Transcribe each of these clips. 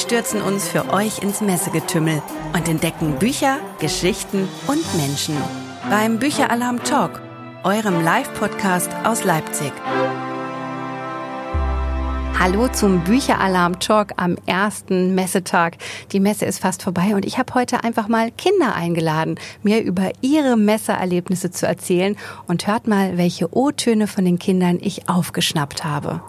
stürzen uns für euch ins Messegetümmel und entdecken Bücher, Geschichten und Menschen. Beim Bücheralarm Talk, eurem Live-Podcast aus Leipzig. Hallo zum Bücheralarm Talk am ersten Messetag. Die Messe ist fast vorbei und ich habe heute einfach mal Kinder eingeladen, mir über ihre Messeerlebnisse zu erzählen und hört mal, welche O-Töne von den Kindern ich aufgeschnappt habe.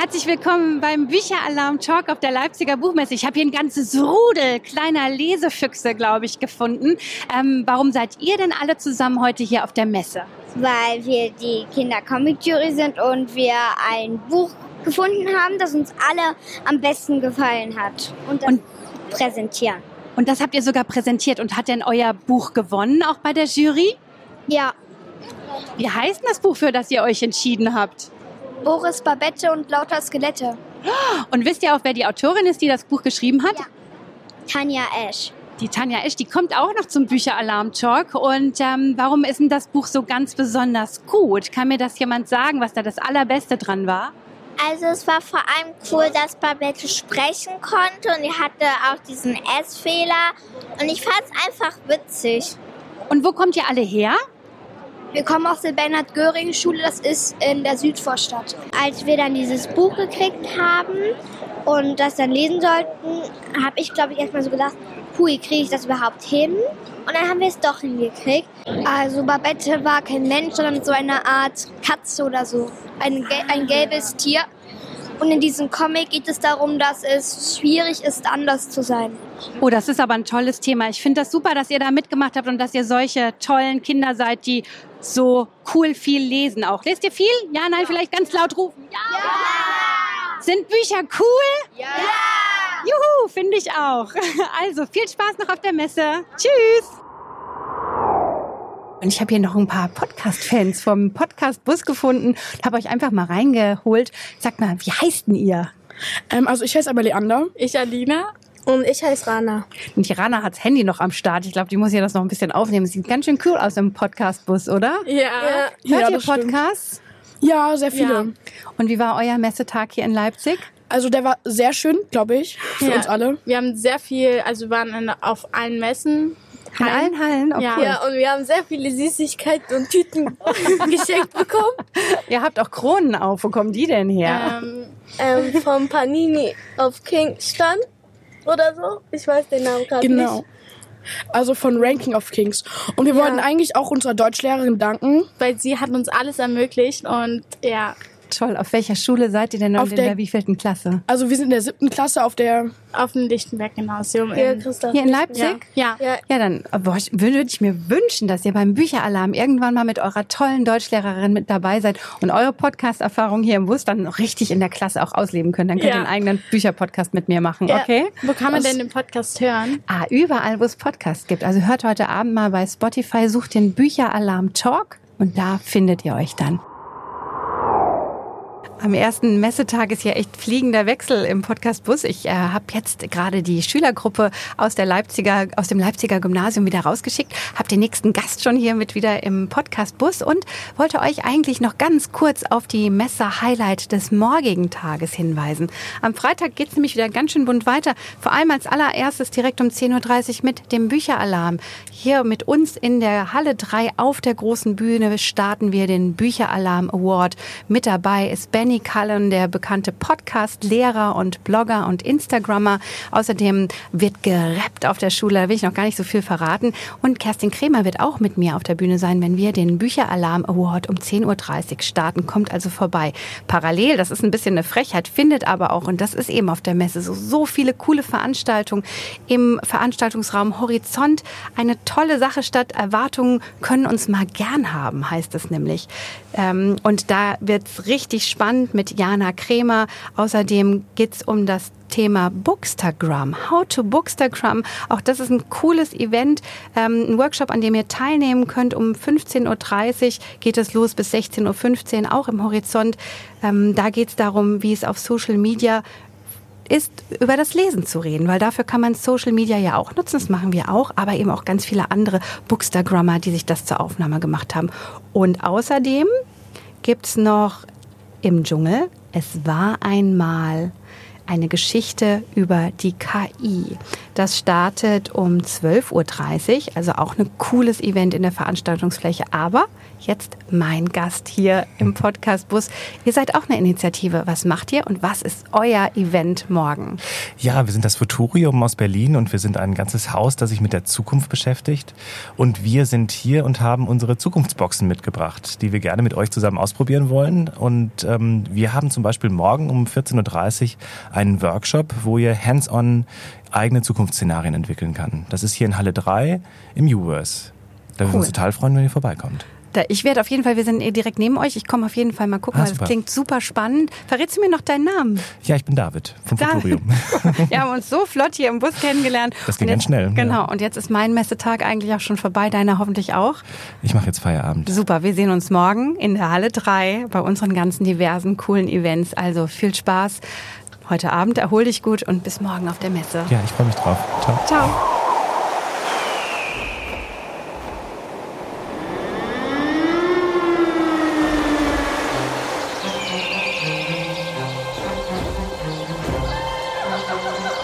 Herzlich willkommen beim Bücheralarm Talk auf der Leipziger Buchmesse. Ich habe hier ein ganzes Rudel kleiner Lesefüchse, glaube ich, gefunden. Ähm, warum seid ihr denn alle zusammen heute hier auf der Messe? Weil wir die Kinder-Comic-Jury sind und wir ein Buch gefunden haben, das uns alle am besten gefallen hat. Und und, präsentieren. Und das habt ihr sogar präsentiert. Und hat denn euer Buch gewonnen, auch bei der Jury? Ja. Wie heißt denn das Buch, für das ihr euch entschieden habt? Boris Babette und lauter Skelette. Und wisst ihr auch, wer die Autorin ist, die das Buch geschrieben hat? Ja. Tanja Esch. Die Tanja Esch, die kommt auch noch zum Bücheralarm-Talk. Und ähm, warum ist denn das Buch so ganz besonders gut? Kann mir das jemand sagen, was da das Allerbeste dran war? Also es war vor allem cool, dass Babette sprechen konnte und die hatte auch diesen S-Fehler. Und ich fand es einfach witzig. Und wo kommt ihr alle her? Wir kommen aus der Bernhard-Göring-Schule, das ist in der Südvorstadt. Als wir dann dieses Buch gekriegt haben und das dann lesen sollten, habe ich, glaube ich, erstmal so gedacht, hui, kriege ich das überhaupt hin? Und dann haben wir es doch hingekriegt. Also Babette war kein Mensch, sondern so eine Art Katze oder so. Ein, ein gelbes Tier. Und in diesem Comic geht es darum, dass es schwierig ist, anders zu sein. Oh, das ist aber ein tolles Thema. Ich finde das super, dass ihr da mitgemacht habt und dass ihr solche tollen Kinder seid, die so cool viel lesen auch. Lest ihr viel? Ja, nein, vielleicht ganz laut rufen. Ja! ja! Sind Bücher cool? Ja! Juhu, finde ich auch. Also viel Spaß noch auf der Messe. Tschüss! Und ich habe hier noch ein paar Podcast-Fans vom Podcast-Bus gefunden. Habe euch einfach mal reingeholt. Sagt mal, wie heißt denn ihr? Ähm, also ich heiße aber Leander. Ich Alina. Und ich heiße Rana. Und die Rana hat das Handy noch am Start. Ich glaube, die muss ja das noch ein bisschen aufnehmen. Sieht ganz schön cool aus im Podcast-Bus, oder? Ja. ja. Hört ja, ihr Podcasts? Stimmt. Ja, sehr viele. Ja. Und wie war euer Messetag hier in Leipzig? Also der war sehr schön, glaube ich, für ja. uns alle. Wir haben sehr viel, also wir waren in, auf allen Messen in allen Hallen? Oh, ja. Ja, und wir haben sehr viele Süßigkeiten und Tüten geschenkt bekommen. Ihr habt auch Kronen auf. Wo kommen die denn her? Ähm, ähm, vom Panini auf King stand oder so. Ich weiß den Namen gerade genau. nicht. Also von Ranking of Kings. Und wir ja. wollten eigentlich auch unserer Deutschlehrerin danken. Weil sie hat uns alles ermöglicht und ja, Toll. Auf welcher Schule seid ihr denn und in der, der wievielten Klasse? Also wir sind in der siebten Klasse auf der... Auf dem Lichtenberg-Gymnasium. Hier, in, hier in Leipzig? Ja. Ja, ja dann boah, würde ich mir wünschen, dass ihr beim Bücheralarm irgendwann mal mit eurer tollen Deutschlehrerin mit dabei seid und eure Podcast-Erfahrung hier im Bus dann richtig in der Klasse auch ausleben könnt. Dann könnt ihr einen eigenen Bücherpodcast mit mir machen, okay? Wo kann man denn den Podcast hören? Ah, überall, wo es Podcasts gibt. Also hört heute Abend mal bei Spotify, sucht den Bücheralarm Talk und da findet ihr euch dann. Am ersten Messetag ist ja echt fliegender Wechsel im Podcast Bus. Ich äh, habe jetzt gerade die Schülergruppe aus der Leipziger, aus dem Leipziger Gymnasium wieder rausgeschickt. Habe den nächsten Gast schon hier mit wieder im Podcast Bus und wollte euch eigentlich noch ganz kurz auf die Messe-Highlight des morgigen Tages hinweisen. Am Freitag geht es nämlich wieder ganz schön bunt weiter. Vor allem als allererstes direkt um 10.30 Uhr mit dem Bücheralarm. Hier mit uns in der Halle 3 auf der großen Bühne starten wir den Bücheralarm Award. Mit dabei ist Ben Danny Cullen, der bekannte Podcast-Lehrer und Blogger und Instagrammer. Außerdem wird gerappt auf der Schule, da will ich noch gar nicht so viel verraten. Und Kerstin Kremer wird auch mit mir auf der Bühne sein, wenn wir den Bücheralarm Award um 10.30 Uhr starten. Kommt also vorbei. Parallel, das ist ein bisschen eine Frechheit, findet aber auch, und das ist eben auf der Messe, so, so viele coole Veranstaltungen im Veranstaltungsraum Horizont. Eine tolle Sache statt. Erwartungen können uns mal gern haben, heißt es nämlich. Ähm, und da wird's richtig spannend spannend mit Jana Kremer. Außerdem geht's um das Thema Bookstagram. How to Bookstagram. Auch das ist ein cooles Event, ähm, ein Workshop, an dem ihr teilnehmen könnt. Um 15.30 Uhr geht es los bis 16.15 Uhr, auch im Horizont. Ähm, da geht es darum, wie es auf Social Media ist, über das Lesen zu reden, weil dafür kann man Social Media ja auch nutzen, das machen wir auch, aber eben auch ganz viele andere Bookstagrammer, die sich das zur Aufnahme gemacht haben. Und außerdem gibt's noch im Dschungel. Es war einmal eine Geschichte über die KI. Das startet um 12.30 Uhr, also auch ein cooles Event in der Veranstaltungsfläche. Aber jetzt mein Gast hier im Podcast Bus. Ihr seid auch eine Initiative. Was macht ihr und was ist euer Event morgen? Ja, wir sind das Futurium aus Berlin und wir sind ein ganzes Haus, das sich mit der Zukunft beschäftigt. Und wir sind hier und haben unsere Zukunftsboxen mitgebracht, die wir gerne mit euch zusammen ausprobieren wollen. Und ähm, wir haben zum Beispiel morgen um 14.30 Uhr einen Workshop, wo ihr hands-on eigene Zukunftsszenarien entwickeln kann. Das ist hier in Halle 3 im U-Verse. Da würden wir uns total freuen, wenn ihr vorbeikommt. Da, ich werde auf jeden Fall, wir sind direkt neben euch. Ich komme auf jeden Fall mal gucken, ah, weil das klingt super spannend. Verrätst du mir noch deinen Namen? Ja, ich bin David vom David. Futurium. wir haben uns so flott hier im Bus kennengelernt. Das ging jetzt, ganz schnell. Genau. Ja. Und jetzt ist mein Messetag eigentlich auch schon vorbei. Deiner hoffentlich auch. Ich mache jetzt Feierabend. Super. Wir sehen uns morgen in der Halle 3 bei unseren ganzen diversen coolen Events. Also viel Spaß heute Abend. Erhol dich gut und bis morgen auf der Messe. Ja, ich freue mich drauf. Ciao. Ciao.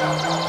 Thank